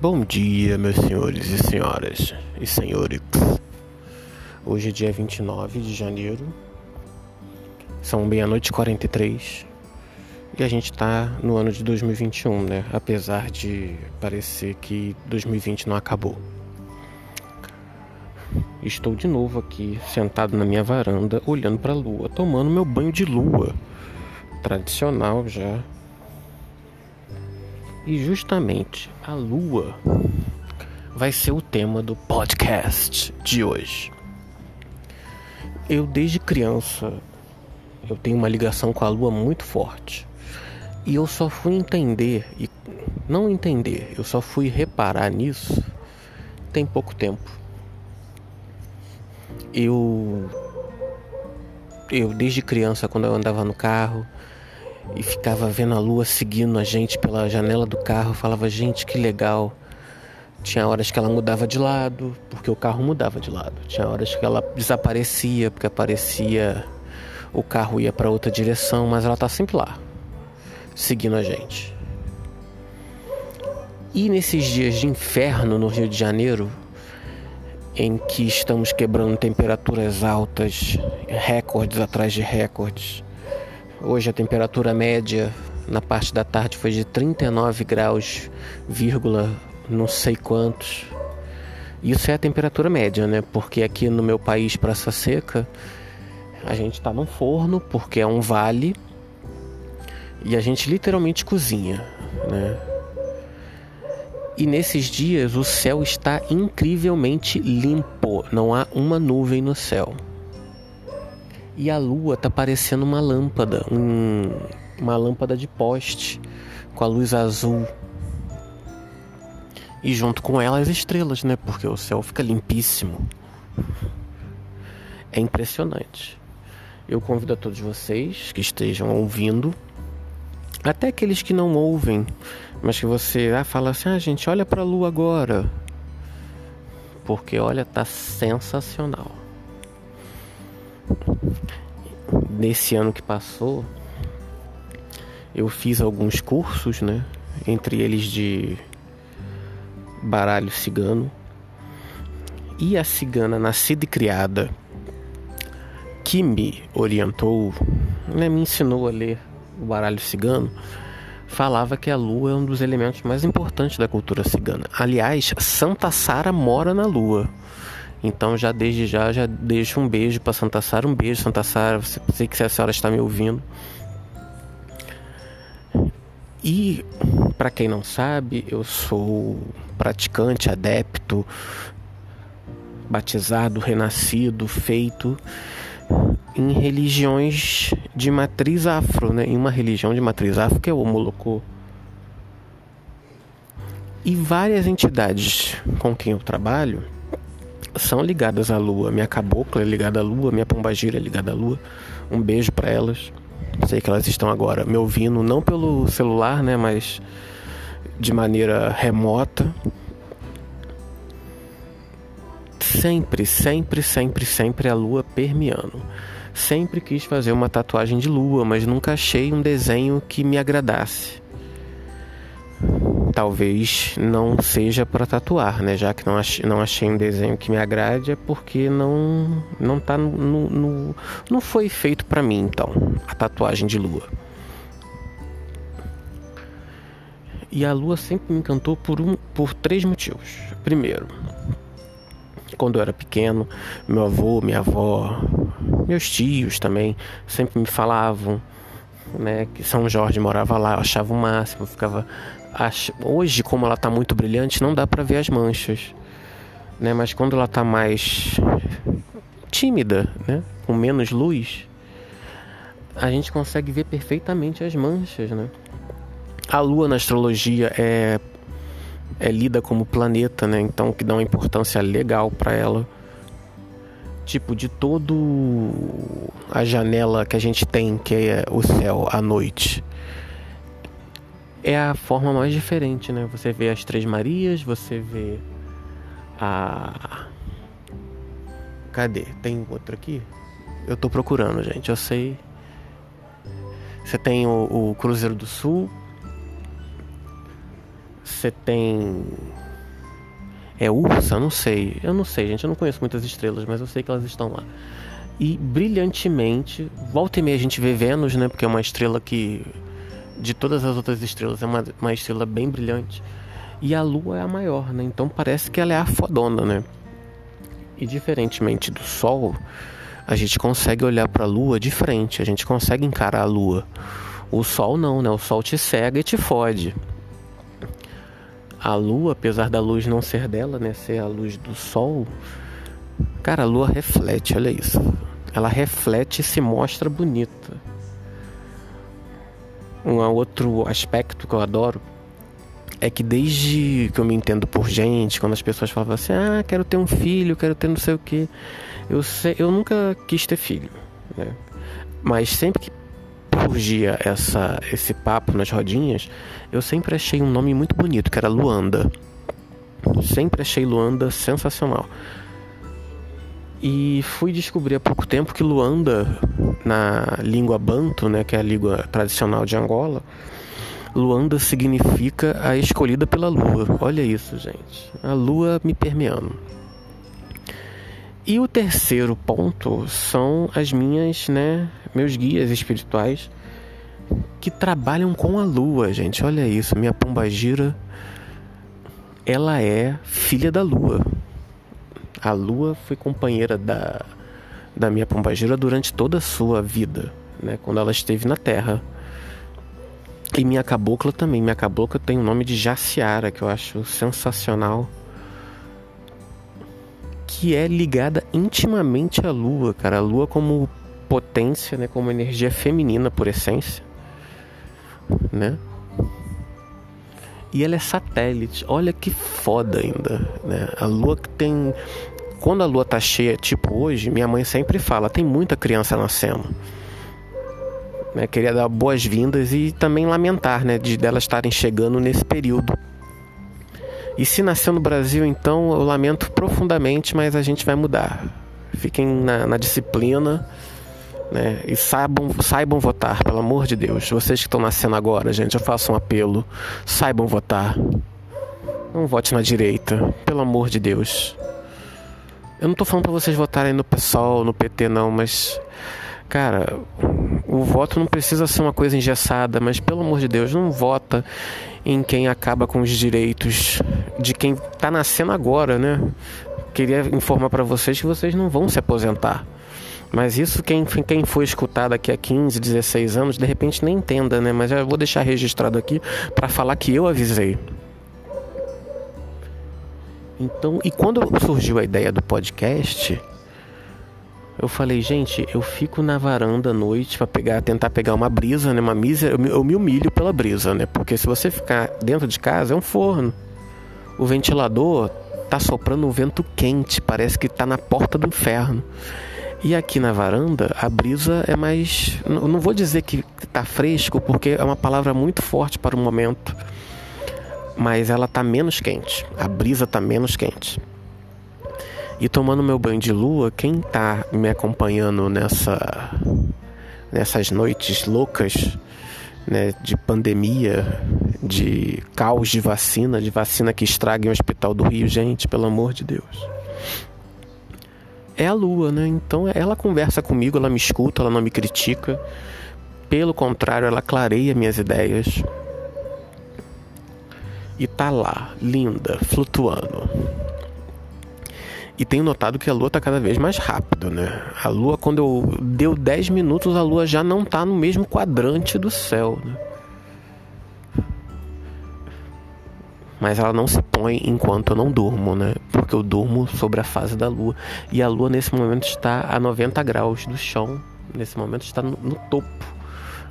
Bom dia, meus senhores e senhoras e senhores. Hoje é dia 29 de janeiro, são meia-noite e 43 e a gente tá no ano de 2021, né? Apesar de parecer que 2020 não acabou. Estou de novo aqui, sentado na minha varanda, olhando para a lua, tomando meu banho de lua, tradicional já e justamente a lua vai ser o tema do podcast de hoje. Eu desde criança eu tenho uma ligação com a lua muito forte. E eu só fui entender e não entender, eu só fui reparar nisso tem pouco tempo. Eu eu desde criança quando eu andava no carro, e ficava vendo a lua seguindo a gente pela janela do carro. Falava, gente, que legal. Tinha horas que ela mudava de lado, porque o carro mudava de lado. Tinha horas que ela desaparecia, porque aparecia o carro ia para outra direção, mas ela tá sempre lá, seguindo a gente. E nesses dias de inferno no Rio de Janeiro, em que estamos quebrando temperaturas altas, recordes atrás de recordes, Hoje a temperatura média na parte da tarde foi de 39 graus, vírgula não sei quantos. Isso é a temperatura média, né? Porque aqui no meu país, Praça Seca, a gente está num forno porque é um vale e a gente literalmente cozinha, né? E nesses dias o céu está incrivelmente limpo, não há uma nuvem no céu. E a lua tá parecendo uma lâmpada, um, uma lâmpada de poste com a luz azul. E junto com ela as estrelas, né? Porque o céu fica limpíssimo. É impressionante. Eu convido a todos vocês que estejam ouvindo, até aqueles que não ouvem, mas que você ah, fala assim: ah, gente, olha para a lua agora. Porque olha, tá sensacional nesse ano que passou, eu fiz alguns cursos, né? Entre eles de baralho cigano. E a cigana nascida e criada que me orientou, né, me ensinou a ler o baralho cigano, falava que a lua é um dos elementos mais importantes da cultura cigana. Aliás, Santa Sara mora na lua. Então já desde já já deixo um beijo para Santa Sara, um beijo Santa Sara, sei que a senhora está me ouvindo. E para quem não sabe, eu sou praticante, adepto, batizado, renascido, feito em religiões de matriz afro, né? Em uma religião de matriz afro que é o Molocô. E várias entidades com quem eu trabalho são ligadas à lua. Minha cabocla é ligada à lua, minha pombagira é ligada à lua. Um beijo para elas. Sei que elas estão agora me ouvindo, não pelo celular, né, mas de maneira remota. Sempre, sempre, sempre, sempre a lua permeando. Sempre quis fazer uma tatuagem de lua, mas nunca achei um desenho que me agradasse talvez não seja para tatuar, né? Já que não achei, não achei um desenho que me agrade, é porque não não tá no, no não foi feito para mim, então, a tatuagem de lua. E a lua sempre me encantou por um por três motivos. Primeiro, quando eu era pequeno, meu avô, minha avó, meus tios também sempre me falavam né, que São Jorge morava lá, eu achava o máximo, ficava hoje como ela está muito brilhante não dá para ver as manchas né? Mas quando ela está mais tímida né? Com menos luz a gente consegue ver perfeitamente as manchas né? A lua na astrologia é é lida como planeta né? Então que dá uma importância legal para ela. Tipo de todo a janela que a gente tem que é o céu à noite é a forma mais diferente, né? Você vê as Três Marias, você vê a. Cadê? Tem outro aqui? Eu tô procurando, gente. Eu sei. Você tem o, o Cruzeiro do Sul. Você tem É Ursa? Não sei. Eu não sei, gente. Eu não conheço muitas estrelas, mas eu sei que elas estão lá. E brilhantemente, volta e meia a gente vê Vênus, né? Porque é uma estrela que, de todas as outras estrelas, é uma, uma estrela bem brilhante. E a Lua é a maior, né? Então parece que ela é a fodona, né? E diferentemente do Sol, a gente consegue olhar para a Lua de frente, a gente consegue encarar a Lua. O Sol não, né? O Sol te cega e te fode. A Lua, apesar da luz não ser dela, né? Ser a luz do Sol, cara, a Lua reflete, olha isso. Ela reflete e se mostra bonita. Um outro aspecto que eu adoro é que desde que eu me entendo por gente, quando as pessoas falavam assim, ah, quero ter um filho, quero ter não sei o que, eu, sei, eu nunca quis ter filho, né? Mas sempre que surgia essa, esse papo nas rodinhas, eu sempre achei um nome muito bonito, que era Luanda. Sempre achei Luanda sensacional. E fui descobrir há pouco tempo que Luanda, na língua banto, né, que é a língua tradicional de Angola, Luanda significa a escolhida pela lua. Olha isso, gente. A lua me permeando. E o terceiro ponto são as minhas, né, meus guias espirituais que trabalham com a lua, gente. Olha isso, minha pombagira ela é filha da lua. A lua foi companheira da da minha pombagira durante toda a sua vida, né, quando ela esteve na terra. E minha cabocla também. Minha cabocla tem o nome de Jaciara, que eu acho sensacional. Que é ligada intimamente à lua, cara. A lua como potência, né? Como energia feminina por essência. Né? E ela é satélite. Olha que foda ainda, né? A lua que tem quando a lua tá cheia, tipo hoje, minha mãe sempre fala, tem muita criança nascendo. Né? Queria dar boas-vindas e também lamentar né, de delas estarem chegando nesse período. E se nasceu no Brasil, então eu lamento profundamente, mas a gente vai mudar. Fiquem na, na disciplina né? e saibam, saibam votar, pelo amor de Deus. Vocês que estão nascendo agora, gente, eu faço um apelo: saibam votar. Não vote na direita, pelo amor de Deus. Eu não tô falando para vocês votarem no PSOL, no PT, não, mas Cara, o voto não precisa ser uma coisa engessada, mas pelo amor de Deus, não vota em quem acaba com os direitos de quem está nascendo agora, né? Queria informar para vocês que vocês não vão se aposentar. Mas isso quem, quem for escutar daqui a 15, 16 anos, de repente nem entenda, né? Mas eu vou deixar registrado aqui para falar que eu avisei. Então, e quando surgiu a ideia do podcast, eu falei, gente, eu fico na varanda à noite para pegar, tentar pegar uma brisa, né? Uma misa, eu, eu me humilho pela brisa, né? Porque se você ficar dentro de casa, é um forno. O ventilador tá soprando um vento quente, parece que tá na porta do inferno. E aqui na varanda, a brisa é mais. Não vou dizer que tá fresco, porque é uma palavra muito forte para o momento. Mas ela tá menos quente. A brisa tá menos quente. E tomando meu banho de lua, quem tá me acompanhando nessa nessas noites loucas, né, de pandemia, de caos de vacina, de vacina que estraga o hospital do Rio, gente, pelo amor de Deus. É a lua, né? Então ela conversa comigo, ela me escuta, ela não me critica. Pelo contrário, ela clareia minhas ideias. E tá lá, linda, flutuando. E tenho notado que a lua está cada vez mais rápido, né? A lua, quando eu deu 10 minutos, a lua já não está no mesmo quadrante do céu, né? Mas ela não se põe enquanto eu não durmo, né? Porque eu durmo sobre a fase da lua. E a lua nesse momento está a 90 graus do chão. Nesse momento está no, no topo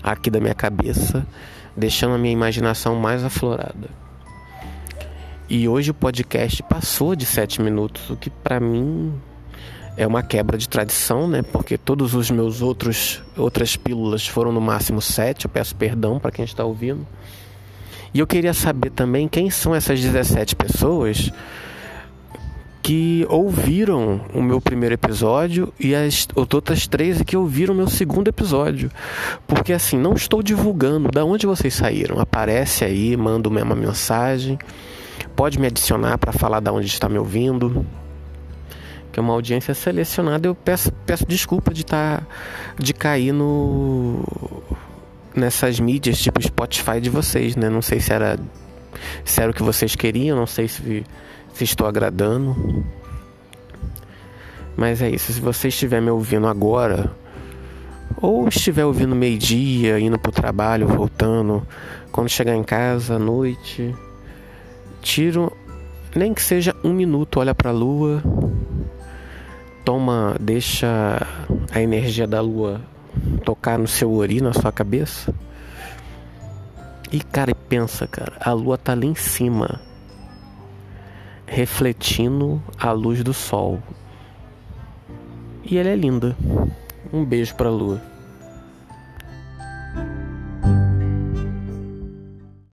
aqui da minha cabeça, deixando a minha imaginação mais aflorada. E hoje o podcast passou de sete minutos, o que para mim é uma quebra de tradição, né? Porque todos os meus outros outras pílulas foram no máximo sete. Eu peço perdão para quem está ouvindo. E eu queria saber também quem são essas 17 pessoas que ouviram o meu primeiro episódio e as outras 13 que ouviram o meu segundo episódio. Porque assim, não estou divulgando da onde vocês saíram. Aparece aí, manda uma mensagem pode me adicionar para falar da onde está me ouvindo. Que é uma audiência selecionada. Eu peço, peço desculpa de estar tá, de cair no nessas mídias tipo Spotify de vocês, né? Não sei se era se era o que vocês queriam, não sei se, se estou agradando. Mas é isso. Se você estiver me ouvindo agora, ou estiver ouvindo meio-dia, indo pro trabalho, voltando, quando chegar em casa à noite, tiro nem que seja um minuto, olha para a lua, toma, deixa a energia da lua tocar no seu ori, na sua cabeça. E cara, pensa, cara, a lua tá lá em cima, refletindo a luz do sol. E ela é linda. Um beijo pra lua.